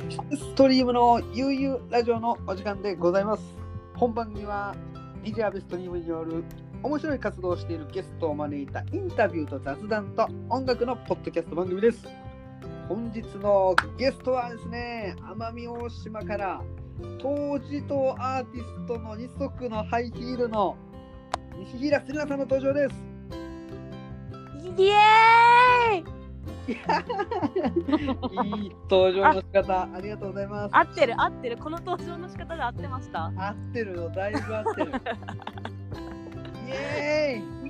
ストリームの悠々ラジオのお時間でございます。本番組は DJ アベストリームによる面白い活動をしているゲストを招いたインタビューと雑談と音楽のポッドキャスト番組です。本日のゲストはですね、奄美大島から当時とアーティストの二足のハイヒールの西平せりなさんの登場です。イエーイいい登場の仕方。ありがとうございます。合ってる合ってる。この登場の仕方で合ってました？合ってるよ、だいぶ合ってる。イエー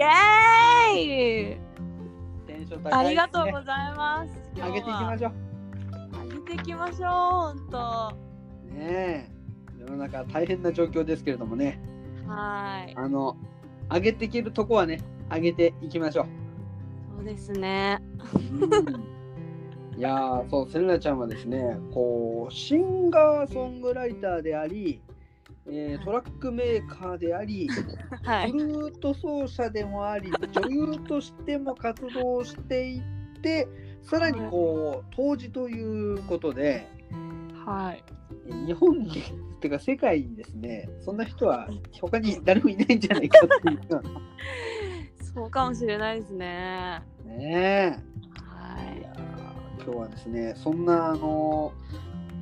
イ。イエーイテンション高いね。ありがとうございます。今上げていきましょう。上げていきましょうほんと。はねえ。世の中大変な状況ですけれどもね、ーい。あの、上げていけるとこはね、上げていきましょう。そうですね。いやー、そう、セレナちゃんはですね、こう、シンガーソングライターであり、えートラックメーカーであり、はい。フルート奏者でもあり、女優としても活動していって、さらにこう、当時ということで、はい。日本に、てか世界にですね、そんな人は他に誰もいないんじゃないかっていう。そうかもしれないですね。ねはい。今日はですね、そんな、あの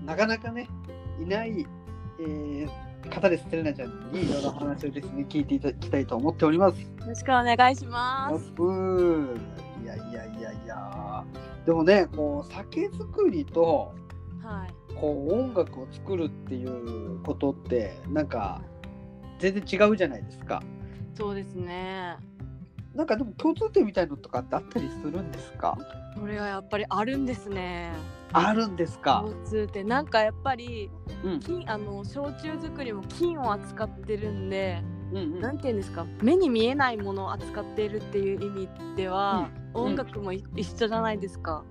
なかなかね、いない、えー方です、セレナちゃんにいろいろ話をですね、聞いていただきたいと思っております。よろしくお願いします。うー。いやいやいやいや。でもね、こう酒造りとはい。こう音楽を作るっていうことってなんか全然違うじゃないですか。そうですねなんかでも共通点みたいのとかってあったりするんですか？これはやっぱりあるんですね。あるんですか？共通点。なんかやっぱりうん。金あの焼酎作りも金を扱ってるんでうんうん。なんて言うんですか？目に見えないものを扱っているっていう意味では、うん。音楽もい一緒じゃないですか。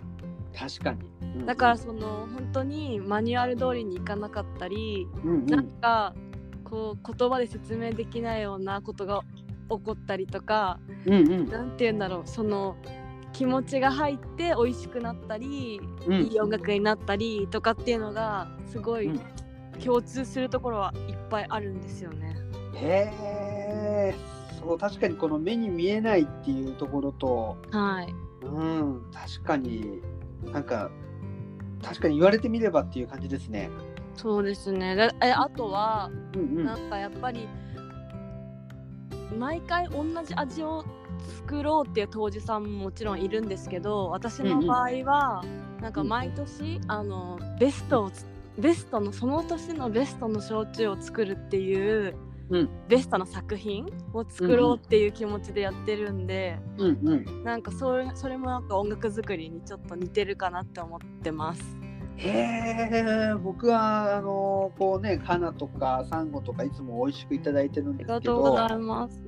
確かに。うん。だからその本当にマニュアル通りにいかなかったり、うんうん。なんかこう言葉で説明できないようなことが起こったりとかうんうんなんて言うんだろうその気持ちが入って美味しくなったり、うんいい音楽になったりとかっていうのがすごいうん共通するところはいっぱいあるんですよね。へえ。そう確かにこの目に見えないっていうところと、はいうん確かになんか確かに言われてみればっていう感じですね。そうですね。あとは、うんうんなんかやっぱり毎回同じ味を作ろうっていう杜氏さんももちろんいるんですけど私の場合は、なんか毎年、あのベストをつベストのその年のベストの焼酎を作るっていう、うん。ベストの作品を作ろうっていう気持ちでやってるんで、うん。うん。なんかそれそれもなんか音楽作りにちょっと似てるかなって思ってます。へえ。僕はあのこうねカナとかサンゴとかいつも美味しくいただいてるんありですけがとうござど、います。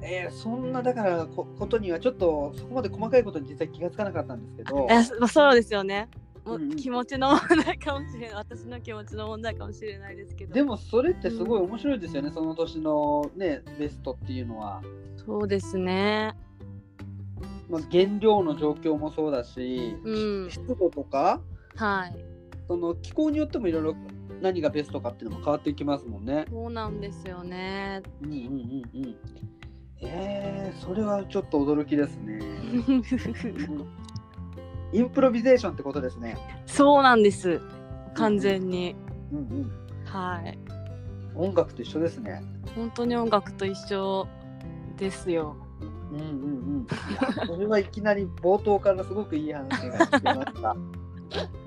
えーそんなだからこことにはちょっとそこまで細かいことに実は気がつかなかったんですけど。えそそうですよね。もううんうん気持ちの問題かもしれない。私の気持ちの問題かもしれないですけど。でもそれってすごい面白いですよね、その年のねベストっていうのは、そうですね。まあ、原料の状況もそうだし、うん湿度とかはい。その気候によってもいろいろ何がベストかっていうのも変わっていきますもんね。そうなんですよね。うんうんうんうん。えー、それはちょっと驚きですね。インプロビゼーションってことですね。そうなんです。完全に。うんうん。はい。音楽と一緒ですね。本当に音楽と一緒ですよ。うんうんうん。それはいきなり冒頭からすごくいい話が聞けました。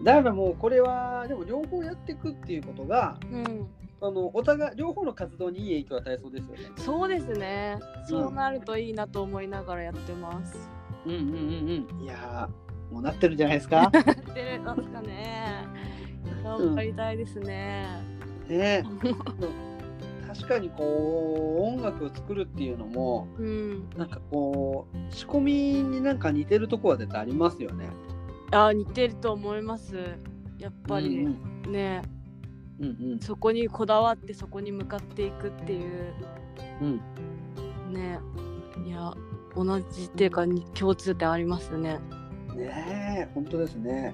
だからもうこれはでも両方やっていくっていうことがうん。あのお互い両方の活動にいい影響を与えそうですよね。そうですね。そうなるといいなと思いながらやってます。うんうんうんうん。いやーもうなってるんじゃないですか？やってるますかね。頑張りたいですね。ね確かにこう音楽を作るっていうのもうんなんかこう仕込みになんか似てるとこは絶対ありますよね。あ似てると思います。やっぱり、うんね。うんうん。そこにこだわってそこに向かっていくっていう。うん。ね。いや同じっていうかに共通点ありますね。ねえ本当ですね。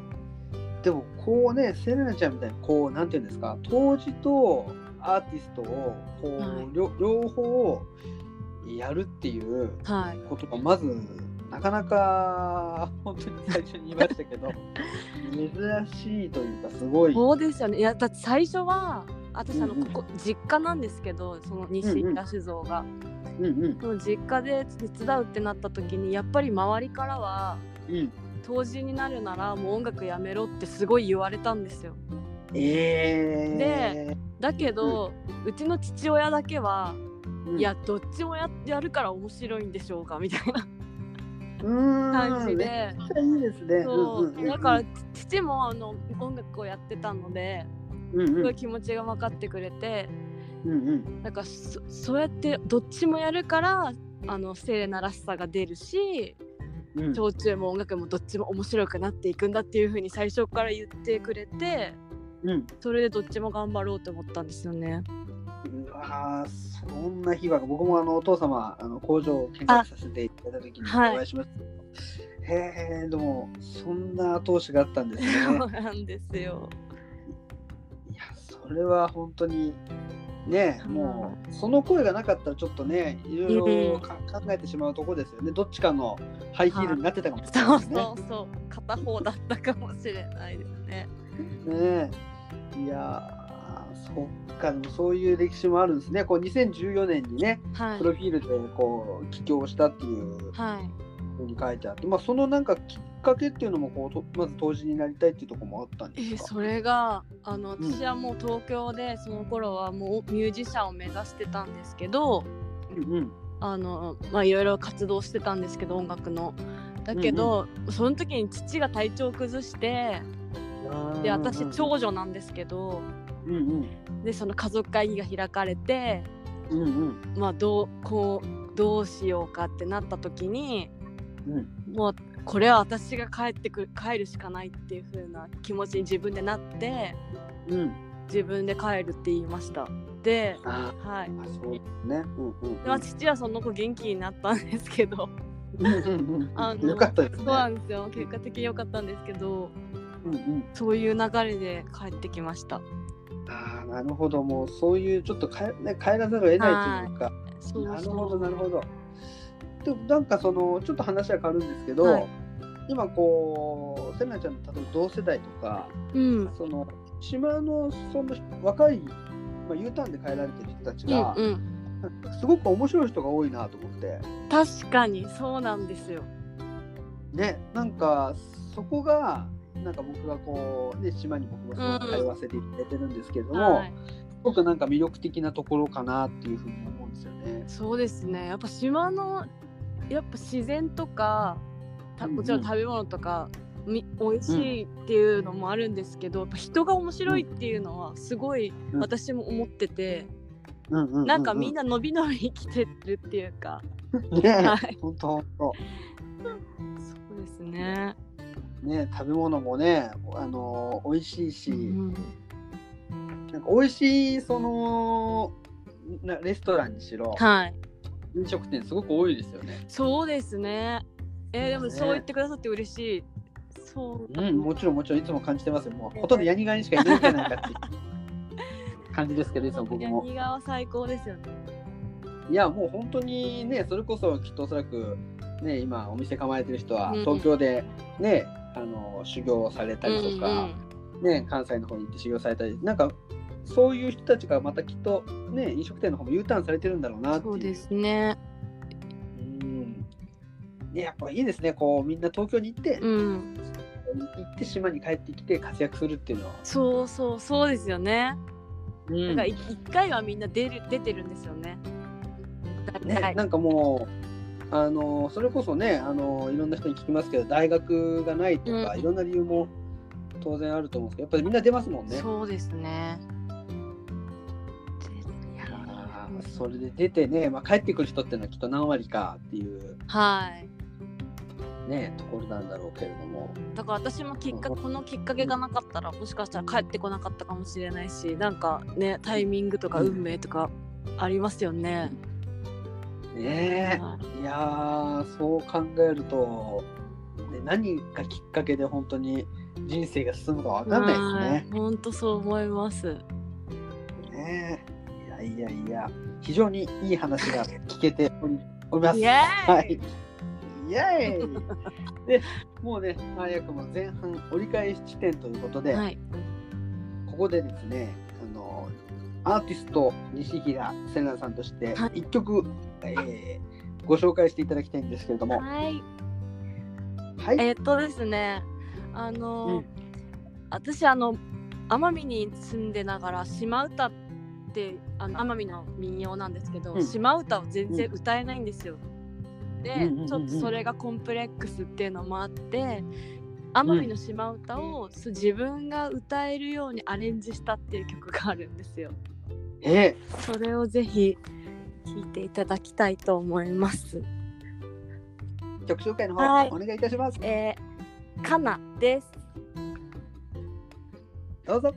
でもこうねセレナちゃんみたいにこうなんていうんですか当時とアーティストをこう、はい。両両方やるっていうはい。ことがまずなかなか 本当に最初に言いましたけど珍しいというかすごい。そうですよね。いやだって最初は私あのうんうん。ここ実家なんですけどその西平酒造が、うんうん。その実家で手伝うってなった時にやっぱり周りからはうん。当時になるならもう音楽やめろってすごい言われたんですよ。えだけど、うちの父親だけは、ー、いやどっちもややるから面白いんでしょうかみたいな。うん感じで、いいですね。そう。うんうんうん。だから父もあの音楽をやってたのでうんうん。すごい気持ちが分かってくれて、うんうん。なんかそそうやってどっちもやるからあのセレナらしさが出るしうん。焼酎も音楽もどっちも面白くなっていくんだっていう風に最初から言ってくれてうん。それでどっちも頑張ろうと思ったんですよね。うわーそんな日は僕もあのお父様あの工場を見学させていただいた時におはい。会いしました、へえでもそんな後押しがあったんですね。そうなんですよ。いやそれは本当にねもうその声がなかったらちょっとねいろいろか考えてしまうとこですよね。どっちかのハイヒールになってたかもしれそうないですね。そうそう。片方だったかもしれないですね。ねえ。いやーそっかそういう歴史もあるんですね。こう2014年にねはい。プロフィールでこう起業したっていうはい。ふうに書いてあって、まあ、そのなんかきっかけっていうのもこうとまず当時になりたいっていうところもあったんえですか、ーそれがあのうん。私はもう東京でその頃はもうミュージシャンを目指してたんですけどうんうん。あのまあいろいろ活動してたんですけど音楽の。だけど、その時に父が体調を崩してで私長女なんですけどうんうん。でその家族会議が開かれてうんうん。まあどうこうどうしようかってなった時にうん。もうこれは私が帰ってくる帰るしかないっていう風な気持ちに自分でなってうん。自分で帰るって言いました。であはい。そうね。うんうんでまあ父はその子元気になったんですけど。うんうんうんあのよかったですね。そうなんですよ。結果的に良かったんですけどうんうん。そういう流れで帰ってきましたああなるほど。もうそういうちょっとかえ、ね、帰らざるを得ないというか。そうなるほどなるほど。でもなんかそのちょっと話は変わるんですけど、はい。今こうせなちゃんの例えば同世代とかうん。その島のその若い、まあ、U ターンで帰られてる人たちうんが、うん。すごく面白い人が多いなと思って。確かにそうなんですよ。ねなんかそこがなんか僕がこう、ね、島に僕もすごく通わせていただいてるんですけれども、はい。すごくなんか魅力的なところかなっていうふうに思うんですよね。そうですね。やっぱ島のやっぱ自然とかたうんうん。もちろん食べ物とか、み美味しいっていうのもあるんですけど、やっぱ人が面白いっていうのはすごいうん。私も思ってて、うんうんううなんかみん。な伸び伸び生きてるっていうか、ね、はい本当本当そうですね。ね食べ物もねあの美味しいし、うんなんか美味しいそのなレストランにしろはい、飲食店すごく多いですよね。そうですね。えーでもねそう言ってくださって嬉しい。そう。うん、もちろんもちろんいつも感じてますよ。もうほとんどヤニガニしかいないんじゃないかって 感じですけどいつも僕も。ヤニ川最高ですよね。いやもう本当にねそれこそきっとおそらくね今お店構えてる人はうん東京でね、あの修行されたりとか、うんね関西の方に行って修行されたりなんかそういう人たちがまたきっとね飲食店の方も U ターンされてるんだろうなっていう。そうですね。うんねやっぱいいですねこうみんな東京に行って、うん。行って島に帰ってきて活躍するっていうのは。そうそうそうですよね。うんだからい一回はみんな出る出てるんですよね。ね、なんかもうあのそれこそねあのいろんな人に聞きますけど大学がないとか、うんいろんな理由も当然あると思うんですけどやっぱりみんな出ますもんね。そうですね。あそれで出てね、まあ、帰ってくる人っていうのはきっと何割かっていうはいねところなんだろうけれどもだから私もきっかこのきっかけがなかったらもしかしたら帰ってこなかったかもしれないしなんかねタイミングとかうん運命とかありますよね。ねはえいやーそう考えると、ね、何がきっかけで本当に人生が進むかわかんないですね。本当そう思います。ねえいやいやいや非常にいい話が聞けております。はい。イエーイ でもうね早くも前半折り返し地点ということで、はい。ここでですねあのアーティスト西平せなさんとしてはい一曲、えーご紹介していただきたいんですけれども、はい。はい、えっとですね、あの、うん私あの奄美に住んでながら島唄ってあの奄美の民謡なんですけど、うん島唄を全然歌えないんですよ。で、うんうんうんうんちょっとそれがコンプレックスっていうのもあって。奄美の島唄を、自分が歌えるようにアレンジしたっていう曲があるんですよ。えそれをぜひ聴いていただきたいと思います。ー曲紹介の方、はいお願いいたします。えー、かなです。どうぞ。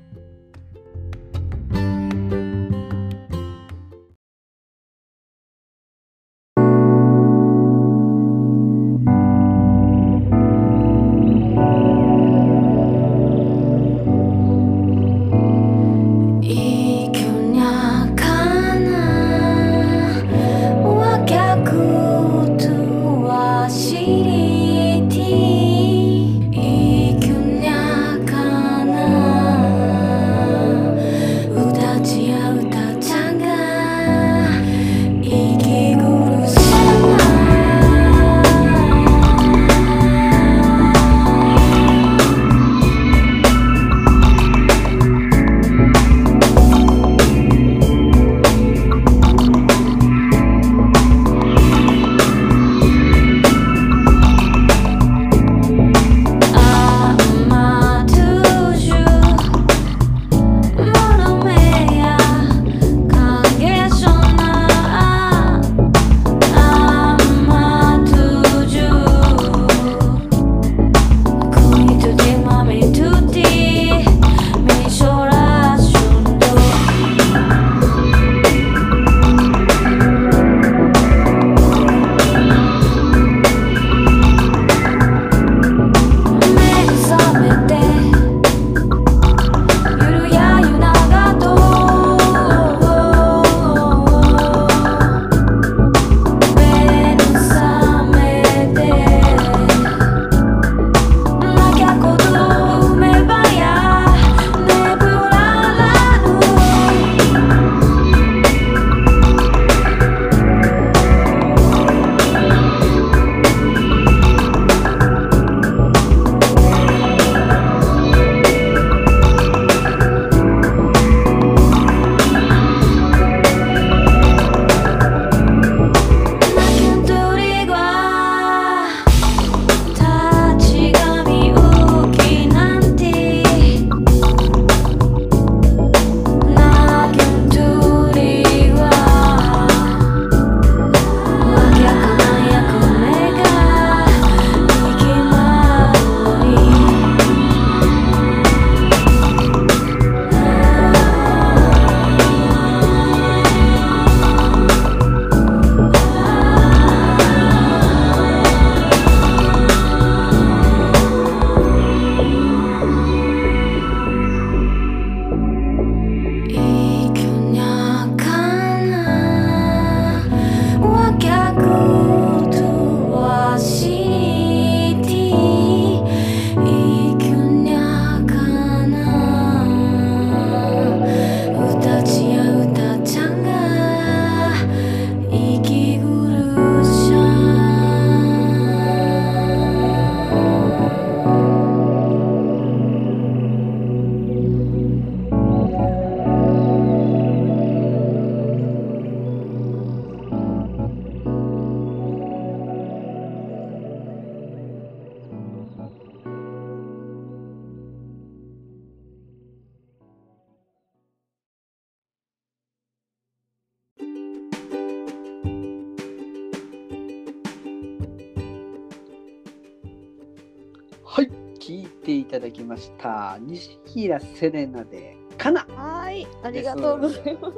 ました。西平セレナで。かな。はい、ありがとうございます。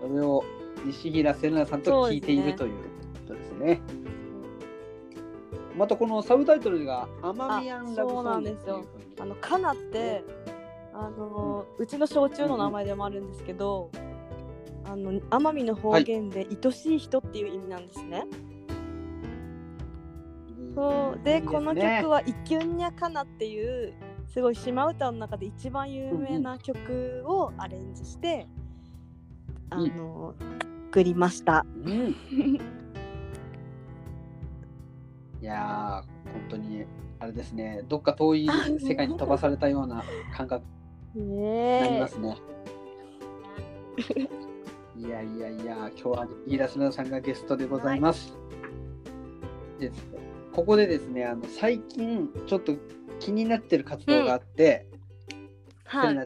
それを西平セレナさんと聞いているということですね。またこのサブタイトルが「アマミアンラブソング」っていうふうに。あのカナってあの、うちの焼酎の名前でもあるんですけど、あの奄美の方言で愛しい人っていう意味なんですね。そうでねこの曲は「イキュンニャカナ」っていうすごい島唄の中で一番有名な曲をアレンジして、うんあの作りました。うんいやー本当にあれですねどっか遠い世界に飛ばされたような感覚になりますね。いやいやいや今日は飯田砂さんがゲストでございます。ですここでですねあの最近ちょっと気になってる活動があって、セはい。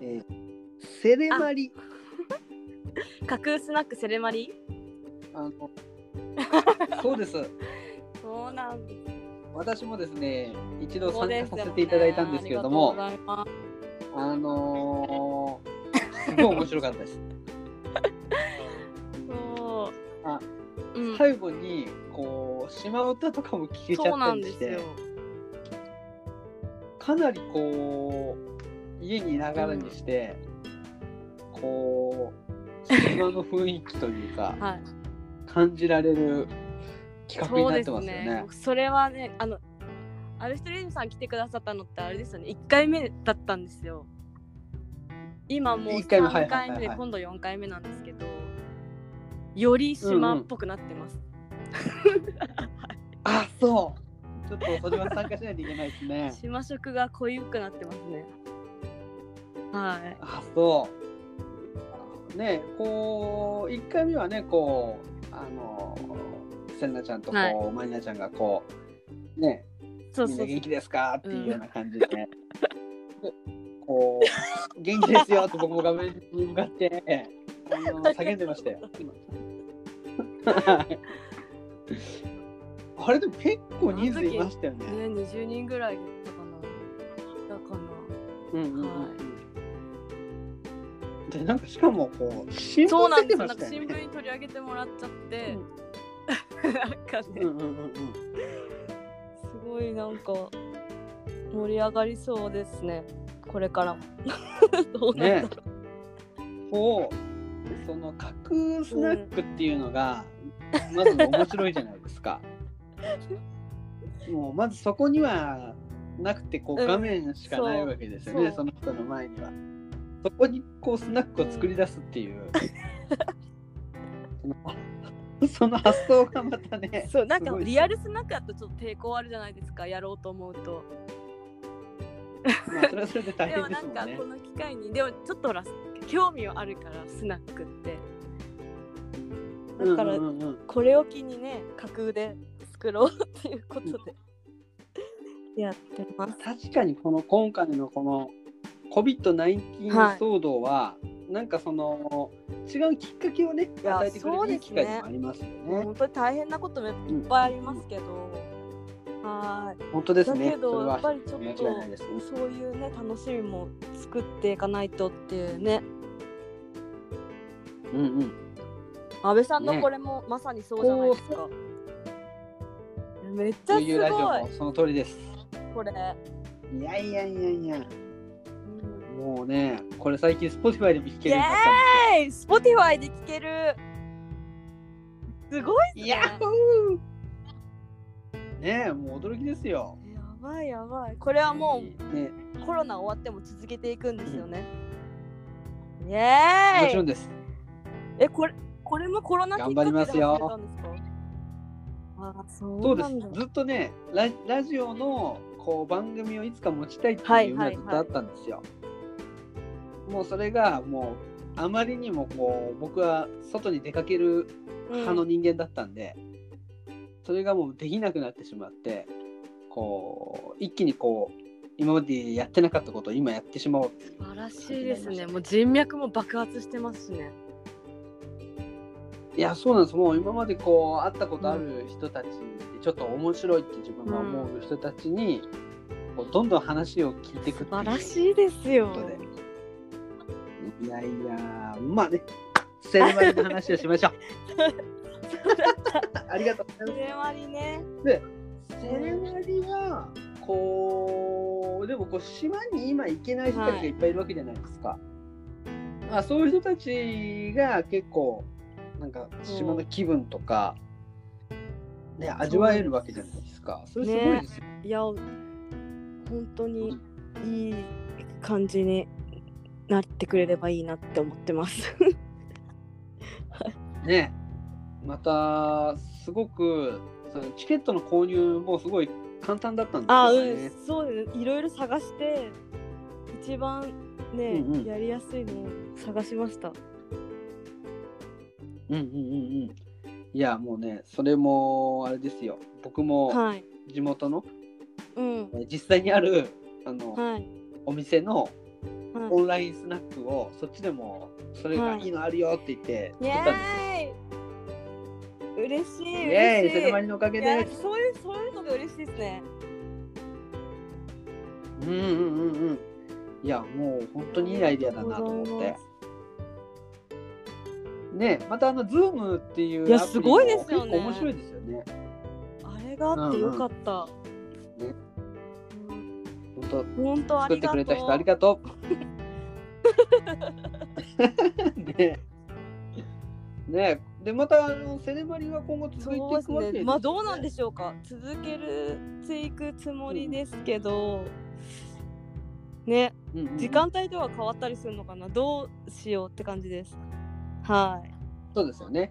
えーセレマリ。架空スナックセレマリ？あの そうです。そうなんです。私もですね一度参加させていただいたんですけれども、ありがとうございます。あのー、すごい面白かったです。そう。あうん、最後にこう島唄とかも聞けちゃったりしてなんですよ。かなりこう家にいながらにして、こう島の雰囲気というかはい。感じられる企画になってそうですますよね。。ねそれはね、あの、アルストリームさん来てくださったのってあれですよね。1回目だったんですよ。今もう一回目はい3回目で今度4回目なんですけど、より島っぽくなってます。あそうちょっとそれは参加しないといけないですね。島色が濃ゆくなってますね。はい。あそう。ねこう1回目はねこうあのせんなちゃんとこう、はいまりなちゃんがこうねそうそうみんな元気ですかっていうような感じで、でこう元気ですよって僕も画面に向かってあの叫んでましたよ。は いあれでも結構人数いましたよね。ね、20人ぐらいだったかな。だかな。うんうんうんはでなんかしかもこう新聞出てそうなんですよ。なんか。新聞に取り上げてもらっちゃって、うなんかね、うんうんうんうんすごいなんか盛り上がりそうですね。これからも。どうなんねだろこうその架空スナックっていうのが、まず面白いじゃないですか。もうまずそこにはなくてこううん画面しかないわけですよね、そうその人の前には。そこにこうスナックを作り出すっていう、その発想がまたねう。そうなんかリアルスナックだとちょっと抵抗あるじゃないですか。やろうと思うと。まあそれはそれで大で変ですもんねもなんかこ。の機会にでもちょっとほら興味はあるからスナックって。だから、うんうんうんうん。これを機にね架空で作ろうっていうことで。やってます。確かにこの今回のこの COVID-19 はい騒動は、なんかその違うきっかけをね与えてくれるいい機会でもありますよね。本当に大変なこともいっぱいありますけど、は本当ですね。だけどやっぱりちょっとそういうね楽しみも作っていかないとっていうねうんうん。安倍さんのねこれもまさにそうじゃないですか。めっちゃすというラジオごもその通りです。いこれ。いやいやいやいや、うんもうね、これ最近 Spotify でも聴けイるようになったんエーイ !Spotify で聴けるすごいっすねねえ、もう驚きですよ。やばいやばい。これはもね、うコロナ終わっても続けていくんですよね。イもエーイちろんです。え、これ、これもコロナ頑張りますよあ、そそううです。ずっとねラ、ラジオのこう番組をいつか持ちたいってはいいう夢はずっとあったんですよ。もうそれがもうあまりにもこう僕は外に出かける派の人間だったんで、それがもうできなくなってしまってこう一気にこう今までやってなかったことを今やってしまおう素晴らしいですね。もう人脈も爆発してますしね。いやそうなんです。もう今までこう会ったことある人たちでちょっと面白いって自分が思う人たちに、こうどんどん話を聞いていくっていう。素晴らしいですよ。いやいやまあね。セレマリの話をしましょう。ありがとうございます。それはりね。セレマリはこうでもこう島に今行けない人たちがいっぱいいるわけじゃないですか、まあ、そういう人たちが結構なんか島の気分とか、ね、味わえるわけじゃないですか。それすごいですよ、いや本当にいい感じになってくれればいいなって思ってます。ね。またすごくそのチケットの購入もすごい簡単だったんですあうよねん。そうです。いろいろ探して一番ね、うんうん。やりやすいのを探しましたうんうんうんうん。いやもうねそれもあれですよ僕もはい地元の、うんえー実際にあるあの、はいお店のはいオンラインスナックをそっちでもそれがいいのあるよって言ってイ作ったんですよ。エーイ嬉しいイエーイ嬉しいセレマリのおかげいやです。そういうそういうのが嬉しいですねうんうんうんうん。いやもう本当にいいアイデアだなと思って。ねまたあのズームっていういやすごいですよね。結構面白いですよね。あれがあってよかった、ねうん。本当本当あ作っりがとう。てくれた人ありがとう。ね。ね。でまたあのセレマリは今後続いていくわけですよね。まあどうなんでしょうか。続けるていくつもりですけど、ね。うんうんうん。時間帯とは変わったりするのかな。どうしようって感じですはいそうですよね。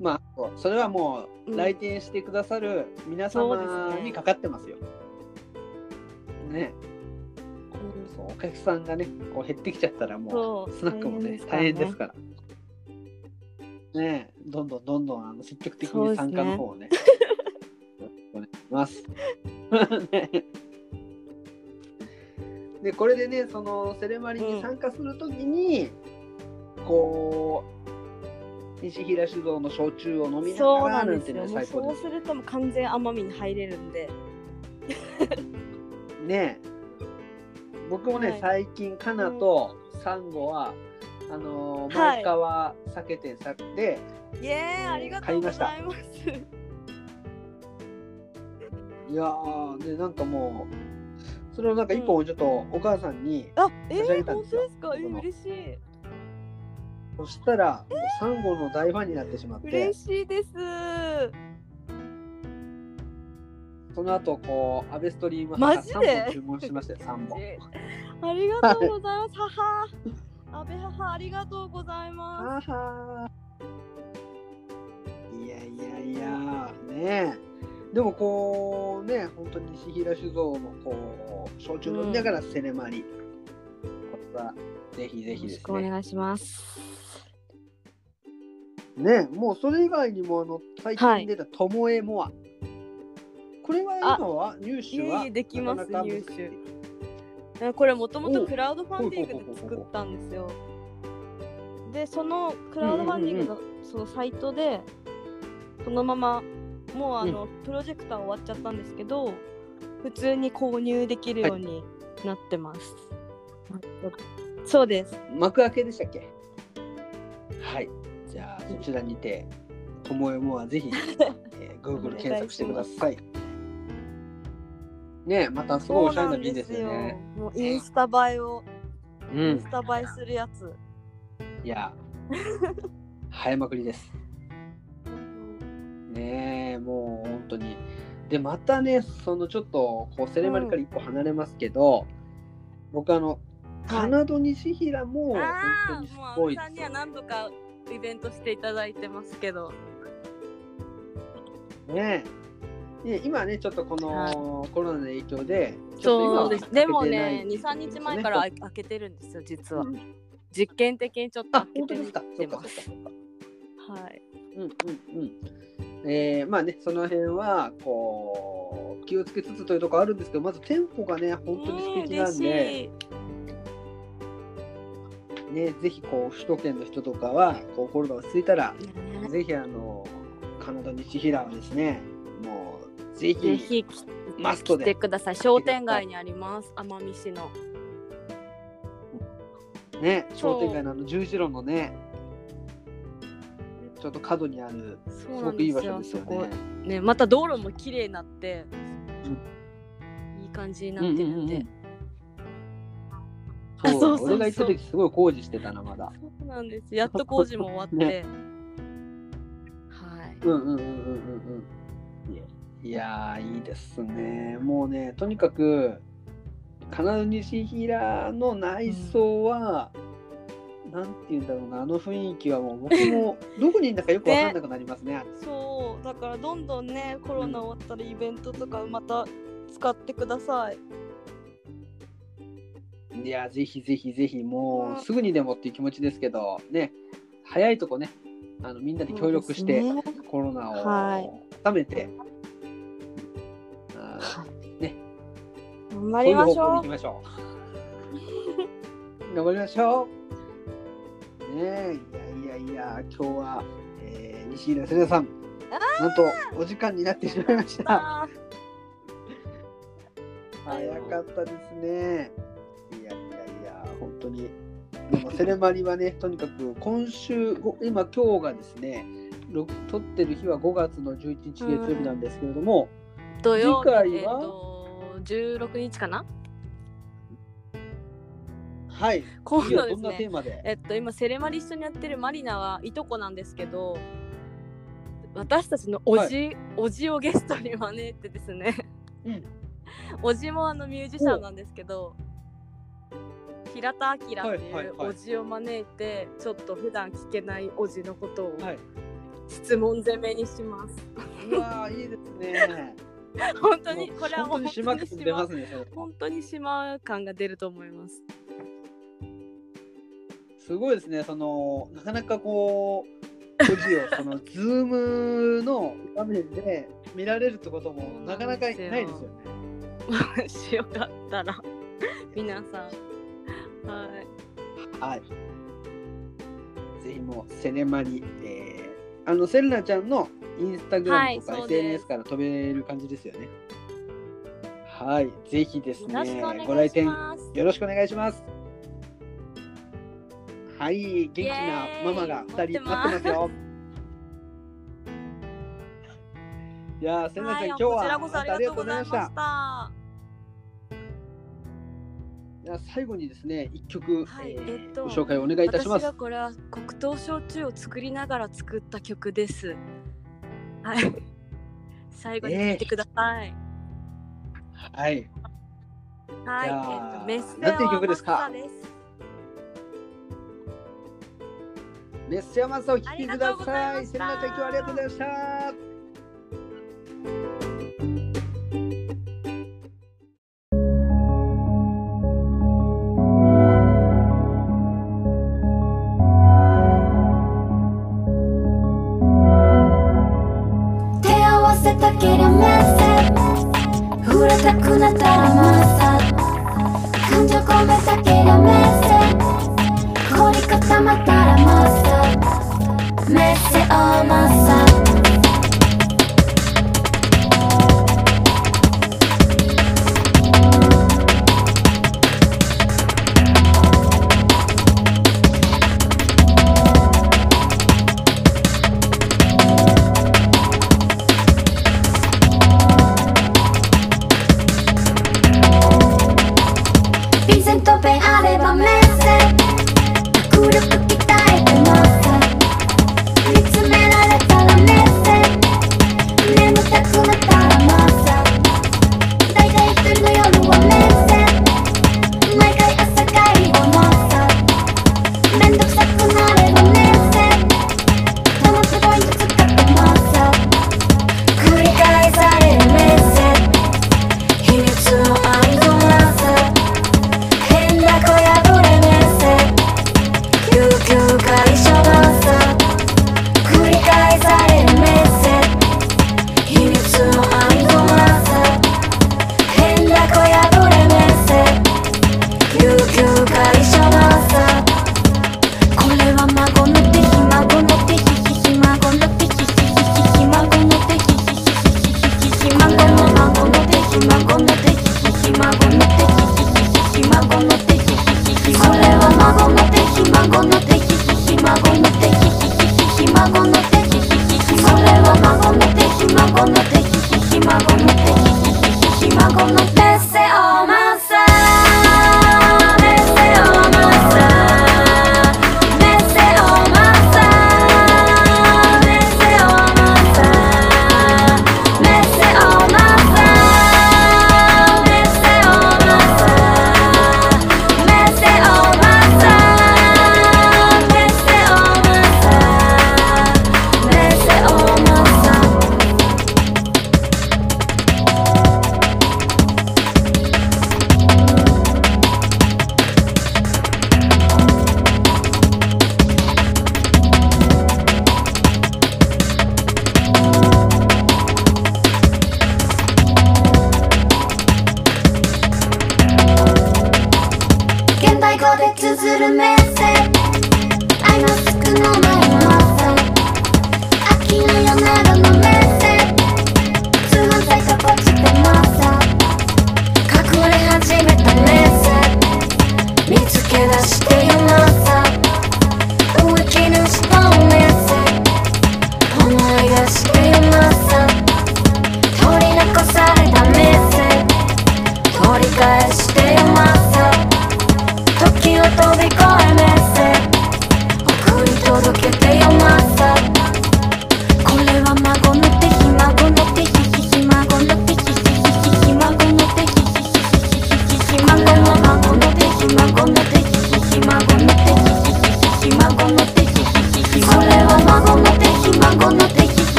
まあそれはもううん来店してくださる皆様にかかってますよ。ねそうお客さんがねこう減ってきちゃったらもそううスナックもね大変ですから。ねどんどんどんどんあの積極的に参加の方をね。お願いします。ねでこれでねそのセレマリに参加するときに、こう西平酒造の焼酎を飲みながらなんてうそうするともう完全甘みに入れるんで。す ね僕もね、はい。最近カナとサンゴは、あのーはい。前川酒店さで、イエーイありがとうございます。いやーでなんかもうそれをなんか一本ちょっとお母さんに、あえ差し上げー、本たんですよ。当ですか？えこの嬉しいそしたら、もうサンゴの大ファンになってしまって。嬉しいです。その後こうアベストリームマジで？3本注文しましたよ3本ありがとうございます。母安倍母ありがとうございまはは。いやいやいや、ねえ。でもこうね、本当に西平酒造のこう焼酎飲みながらセレマリ、これはぜひぜすよろしひですね。くお願いしますねえもうそれ以外にもあの最近出たともえモア。これは今は入い手はできます入手これもともとおクラウドファンディングで作ったんですよ。でそのクラウドファンディングのそのサイトでそのままもうあの、プロジェクター終わっちゃったんですけど普通に購入できるようになってます、そうです。幕開けでしたっけ？はい。じゃあそちらにて、ともえモアぜひ、えー、Google 検索してください。ねえまたすごいおしゃれな瓶ですよね。もうインスタ映えを、うんイン。スタ映えするやついや、生えまくりです。ねえもう本当に。で、またね、そのちょっとこうセレマリから一歩離れますけど、僕あの、カナド西平も本あ当にすあもうごいです阿部さんには何度かイベントしていただいてますけど。ねえ。で今ね、ちょっとこの、はい。コロナの影響で、そう。ですでもね23日前から開開けてるんですよ実は、うん。実験的にちょっとあ開、けてみ本当ですか。そうか、てます。はい。うんうんうん。えー、まあね、その辺は、こう、気をつけつつというところあるんですけど、まず店舗がね、本当に素敵なんうんで、嬉しいね、ぜひこう、首都圏の人とかは、こう、コロナが落ち着いたら、ね。ぜひあの、カナダ西平はですね、もう、ぜぜひひマストで。来てください。商店街にあります。奄美市の。ね商店街のあの十字路のねちょっと角にあるすごくいい場んですよ所ですよそこ。ね。ねまた道路も綺麗になって、いい感じになってるんで、うんうんうんそうそうそう俺が行った時すごい工事してたなまだ。そうなんです。やっと工事も終わって、ね。はい。うんうんうんうんうんうん。いやいいいですね。もうねとにかく金津西平の内装は、なんて言うんだろうな。あの雰囲気はもう僕も どこにいるんだかよくわかんなくなりますね。そう。だからどんどんねコロナ終わったらイベントとかまた使ってくださいいやぜひぜひぜひもうすぐにでもっていう気持ちですけどね早いとこねあのみんなで協力してね。コロナはい。を収めて、あはーね。頑張りましょ行きましょう。頑張りましょう。ねえいやいやいや今日は、えー、西浦せなさんなんとお時間になってしまいましうた。あ早かったですね。いやいやいや、本当に。でもセレマリはね、とにかく今週、ご今今日がですね、ろ撮ってる日は5月の11日月曜日なんですけれども、ー土曜次回は？日えっと16日かな？はい、今度ですね。テーマで、えっと今セレマリ一緒にやってるマリナはいとこなんですけど私たちのおじ、おじをゲストに招いてですね、うん。おじもあのミュージシャンなんですけど平田明ってはいうはいおじを招いて、ちょっと普段聞けないおじのことをはい、質問攻めにします。うわーいいですね。本当にこれは本当に本当に島感が出ると思います。すごいですね。そのなかなかこう、文字をそのズームの画面で見られるってこともなかなかないですよね。もしよかったら皆さんはいはい。ぜひもうセレマリ、えー、あのセレナちゃんのインスタグラムとか SNS から飛べる感じですよね。はい、ぜひですね、ご来店よ。ろしくお願いします。はい、元気なママが2人待ってますよ。いやー、セレナちゃん、今日はありがとうございましまたありがとうございました。た。いや最後にですね、一曲、はいえーえっとご紹介お願いいたします私が。これは黒糖焼酎を作りながら作った曲です。はい。最後に聴いてください。はい。はい。じゃあえっとメッセなんていう曲ですか？メッセヤマスをお聞きください。セレナちゃん、今日はありがとうございました。